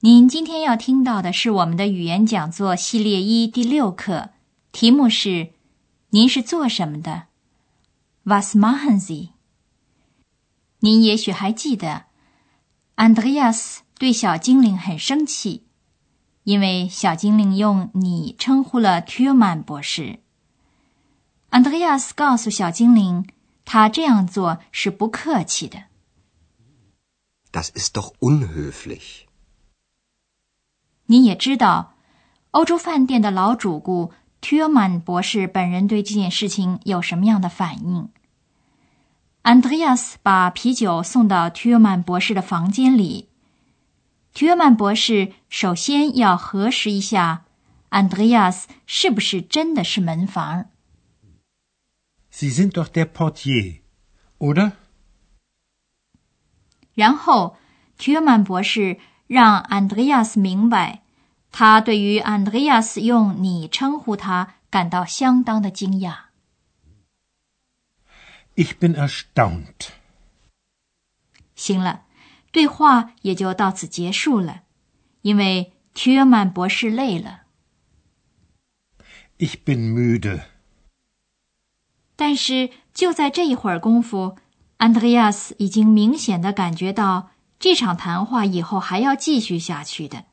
您今天要听到的是我们的语言讲座系列一第六课，题目是“您是做什么的 ”，Was machen Sie？您也许还记得，Andreas 对小精灵很生气，因为小精灵用你称呼了 Tillman 博士。Andreas 告诉小精灵。他这样做是不客气的。Das ist doch unhöflich。你也知道，欧洲饭店的老主顾 Tillman 博士本人对这件事情有什么样的反应？Andreas 把啤酒送到 Tillman 博士的房间里。Tillman 博士首先要核实一下 Andreas 是不是真的是门房。Sie sind doch der Portier, oder？然后提尔曼博士让安德烈亚斯明白，他对于安德烈亚斯用你称呼他感到相当的惊讶。Ich bin erstaunt。行了，对话也就到此结束了，因为提尔曼博士累了。Ich bin müde。但是就在这一会儿功夫，安德烈亚斯已经明显的感觉到这场谈话以后还要继续下去的。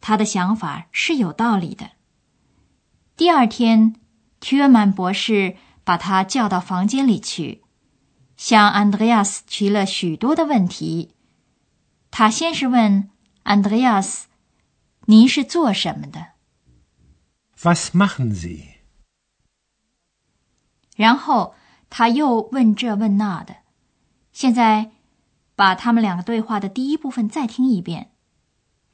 他的想法是有道理的。第二天，提尔曼博士把他叫到房间里去，向安德烈亚斯提了许多的问题。他先是问安德烈亚斯：“您是做什么的？”“Was machen Sie？” 然后他又问这问那的。现在，把他们两个对话的第一部分再听一遍。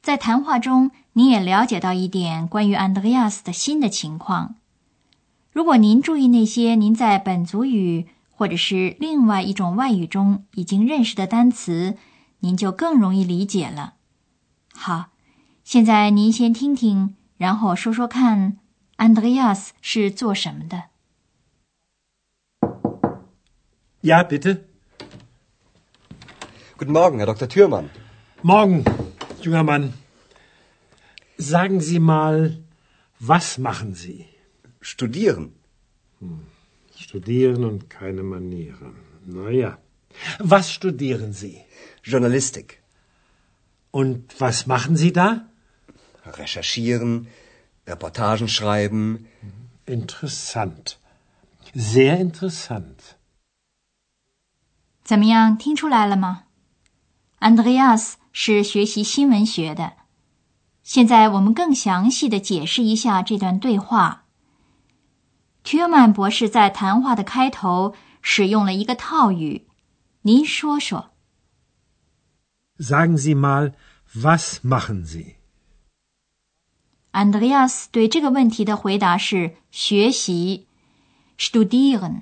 在谈话中，你也了解到一点关于安德烈亚斯的新的情况。如果您注意那些您在本族语或者是另外一种外语中已经认识的单词，您就更容易理解了。好，现在您先听听，然后说说看，安德烈亚斯是做什么的。Ja, bitte. Guten Morgen, Herr Dr. Thürmann. Morgen, junger Mann. Sagen Sie mal, was machen Sie? Studieren. Hm. Studieren und keine Manieren. Na ja. Was studieren Sie? Journalistik. Und was machen Sie da? Recherchieren, Reportagen schreiben. Interessant. Sehr interessant. 怎么样，听出来了吗？ 安德烈亚斯是学习新闻学的。现在我们更详细的解释一下这段对话。Tuman 博士在谈话的开头使用了一个套语，您说说。Sagen Sie mal, was machen Sie? Andreas 对这个问题的回答是学习，studieren。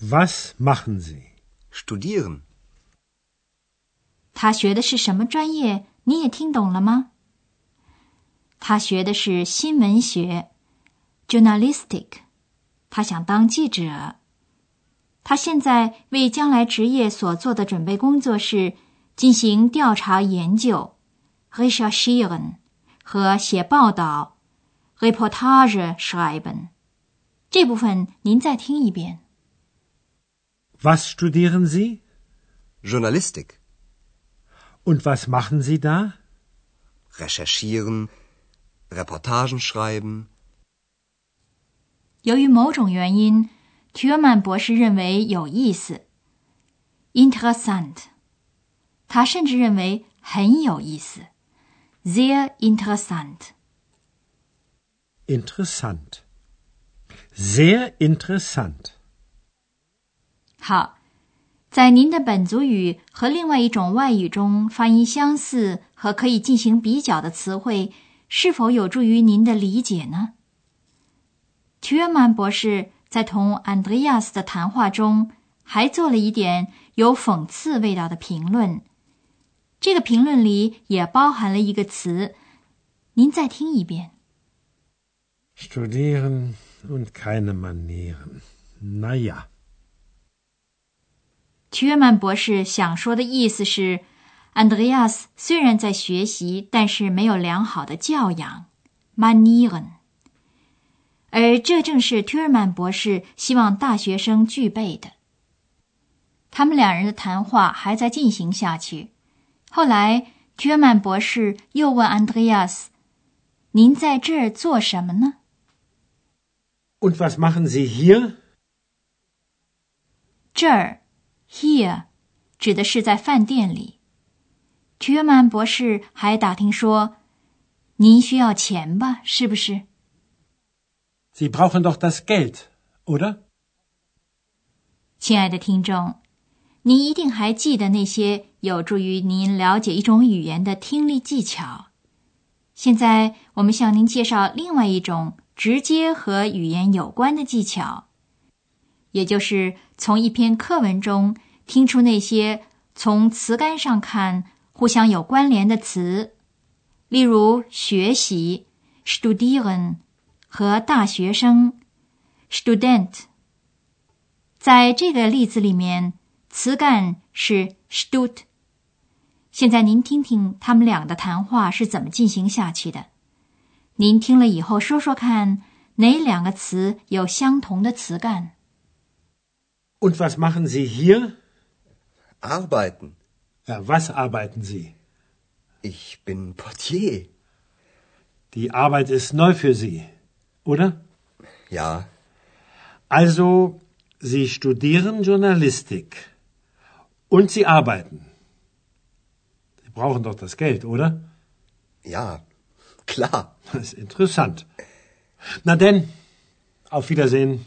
Was machen Sie? Studieren. 他学的是什么专业？你也听懂了吗？他学的是新闻学，journalistic。他想当记者。他现在为将来职业所做的准备工作是进行调查研究，recherchieren 和写报道，reportage schreiben。这部分您再听一遍。Was studieren Sie? Journalistik. Und was machen Sie da? Recherchieren, Reportagen schreiben. 由于某种原因，提尔曼博士认为有意思，interessant。他甚至认为很有意思，sehr interessant。Interessant. Sehr interessant. 好， 在您的本族语和另外一种外语中发音相似和可以进行比较的词汇，是否有助于您的理解呢？屈尔曼博士在同安德烈亚斯的谈话中，还做了一点有讽刺味道的评论。这个评论里也包含了一个词，您再听一遍。Studieren und keine Manieren. Na ja. 屈尔曼博士想说的意思是，安德烈亚斯虽然在学习，但是没有良好的教养，Manieren。而这正是屈尔曼博士希望大学生具备的。他们两人的谈话还在进行下去。后来，屈尔曼博士又问安德烈亚斯：“您在这儿做什么呢？”Und was machen Sie hier？这儿，here，指的是在饭店里。Tuman 博士还打听说：“您需要钱吧？是不是？”Sie brauchen doch das Geld，oder？亲爱的听众。您一定还记得那些有助于您了解一种语言的听力技巧。现在，我们向您介绍另外一种直接和语言有关的技巧，也就是从一篇课文中听出那些从词干上看互相有关联的词，例如“学习 ”（studieren） 和“大学生 ”（student）。在这个例子里面。词干是 stut。现在您听听他们俩的谈话是怎么进行下去的。您听了以后说说看，哪两个词有相同的词干？Und was machen Sie hier? Arbeiten. Was arbeiten Sie? Ich bin Portier. Die Arbeit ist neu für Sie, oder? Ja. Also, Sie studieren Journalistik. Und Sie arbeiten. Sie brauchen doch das Geld, oder? Ja, klar. Das ist interessant. Na denn, auf Wiedersehen.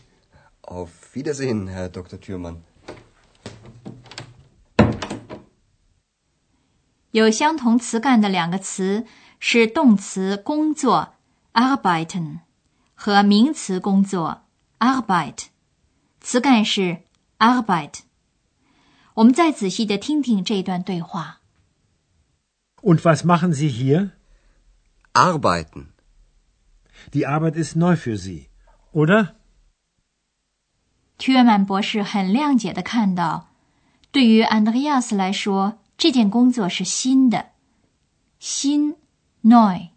Auf Wiedersehen, Herr Dr. Thürmann. 有相同词干的两个词是动词工作 arbeiten 和名词工作 arbeit，词干是 arbeit。我们再仔细的听听这段对话。Und was machen Sie hier? Arbeiten. Die Arbeit ist neu für Sie, oder? 屈尔曼博士很谅解的看到，对于安德烈亚斯来说，这件工作是新的，新 neu，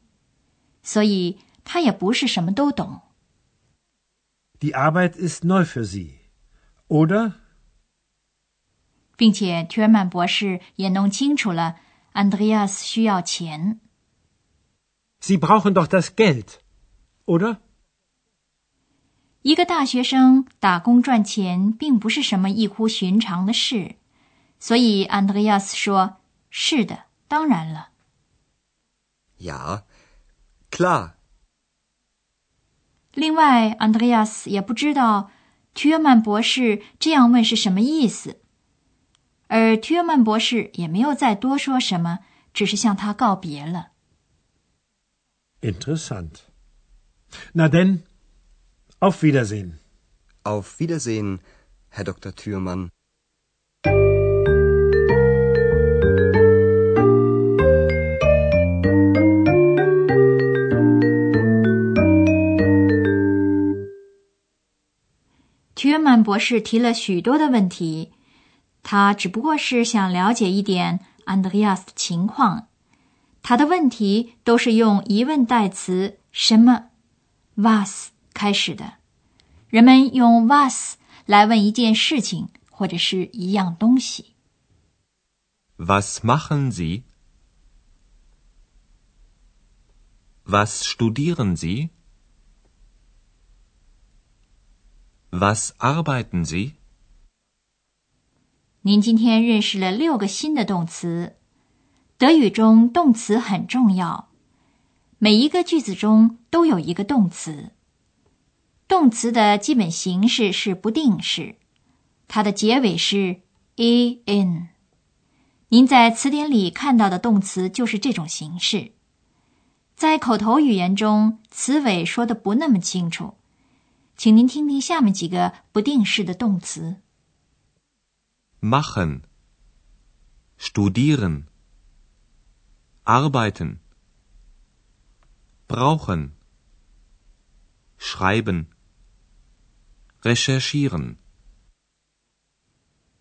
所以他也不是什么都懂。Die Arbeit ist neu für Sie, oder? 并且，屈尔曼博士也弄清楚了，安德烈亚斯需要钱。Sie brauchen doch das Geld, oder？一个大学生打工赚钱，并不是什么异乎寻常的事，所以安德烈亚斯说：“是的，当然了。” Ja, klar。另外，安德烈亚斯也不知道屈尔曼博士这样问是什么意思。而屈尔曼博士也没有再多说什么，只是向他告别了。Interessant. Na denn, auf Wiedersehen. Auf Wiedersehen, Herr Dr. 尔曼博士提了许多的问题。他只不过是想了解一点 Andreas 的情况，他的问题都是用疑问代词“什么 ”（was） 开始的。人们用 “was” 来问一件事情或者是一样东西。Was machen Sie? Was studieren Sie? Was arbeiten Sie? 您今天认识了六个新的动词。德语中动词很重要，每一个句子中都有一个动词。动词的基本形式是不定式，它的结尾是 a n。您在词典里看到的动词就是这种形式。在口头语言中，词尾说的不那么清楚，请您听听下面几个不定式的动词。：machen, studieren, arbeiten, brauchen, schreiben, recherchieren。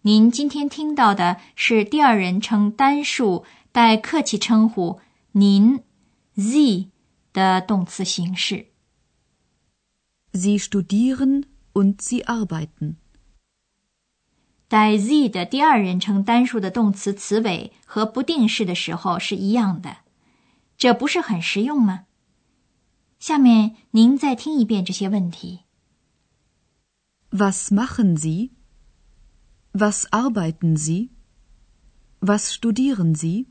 您今天听到的是第二人称单数带客气称呼“您”。Sie 的动词形式。Sie studieren und sie arbeiten。带 Sie 的第二人称单数的动词词尾和不定式的时候是一样的，这不是很实用吗？下面您再听一遍这些问题：Was machen Sie？Was arbeiten Sie？Was studieren Sie？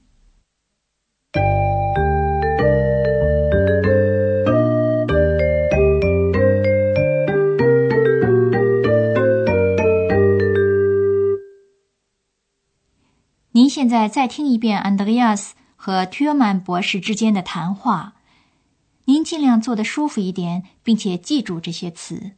现在再听一遍安德烈亚斯和提尔曼博士之间的谈话，您尽量坐得舒服一点，并且记住这些词。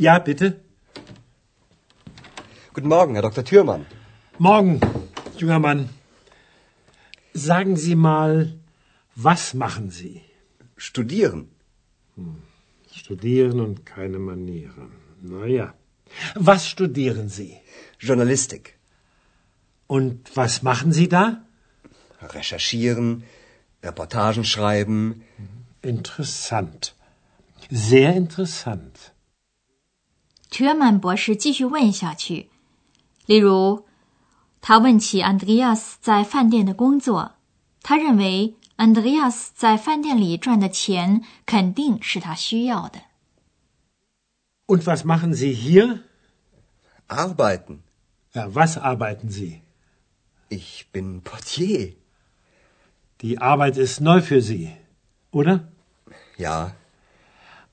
Ja, bitte. Guten Morgen, Herr Dr. Thürmann. Morgen, junger Mann. Sagen Sie mal, was machen Sie? Studieren. Hm. Studieren und keine Manieren. Na ja. Was studieren Sie? Journalistik. Und was machen Sie da? Recherchieren, Reportagen schreiben. Interessant. Sehr interessant. 屈尔曼博士继续问下去，例如，他问起安德烈亚斯在饭店的工作，他认为安德烈亚斯在饭店里赚的钱肯定是他需要的。Und was machen Sie hier? Arbeiten. Ja, was arbeiten Sie? Ich bin Portier. Die Arbeit ist neu für Sie, oder? Ja.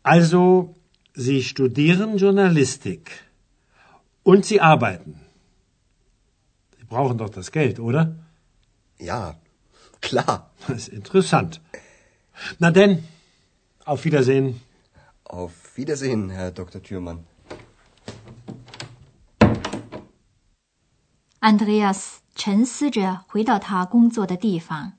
Also Sie studieren Journalistik und Sie arbeiten. Sie brauchen doch das Geld, oder? Ja, klar. Das ist interessant. Na denn, auf Wiedersehen. Auf Wiedersehen, Herr Dr. Thürmann. Andreas 沉思着回到他工作的地方。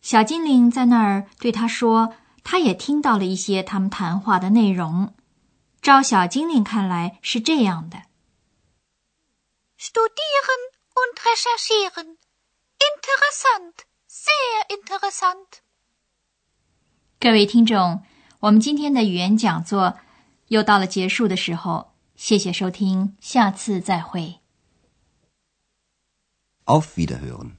小精灵在那儿对他说。 他也听到了一些他们谈话的内容。照小精灵看来是这样的：studieren und recherchieren, interessant, sehr interessant。各位听众，我们今天的语言讲座又到了结束的时候，谢谢收听，下次再会。Auf Wiederhören。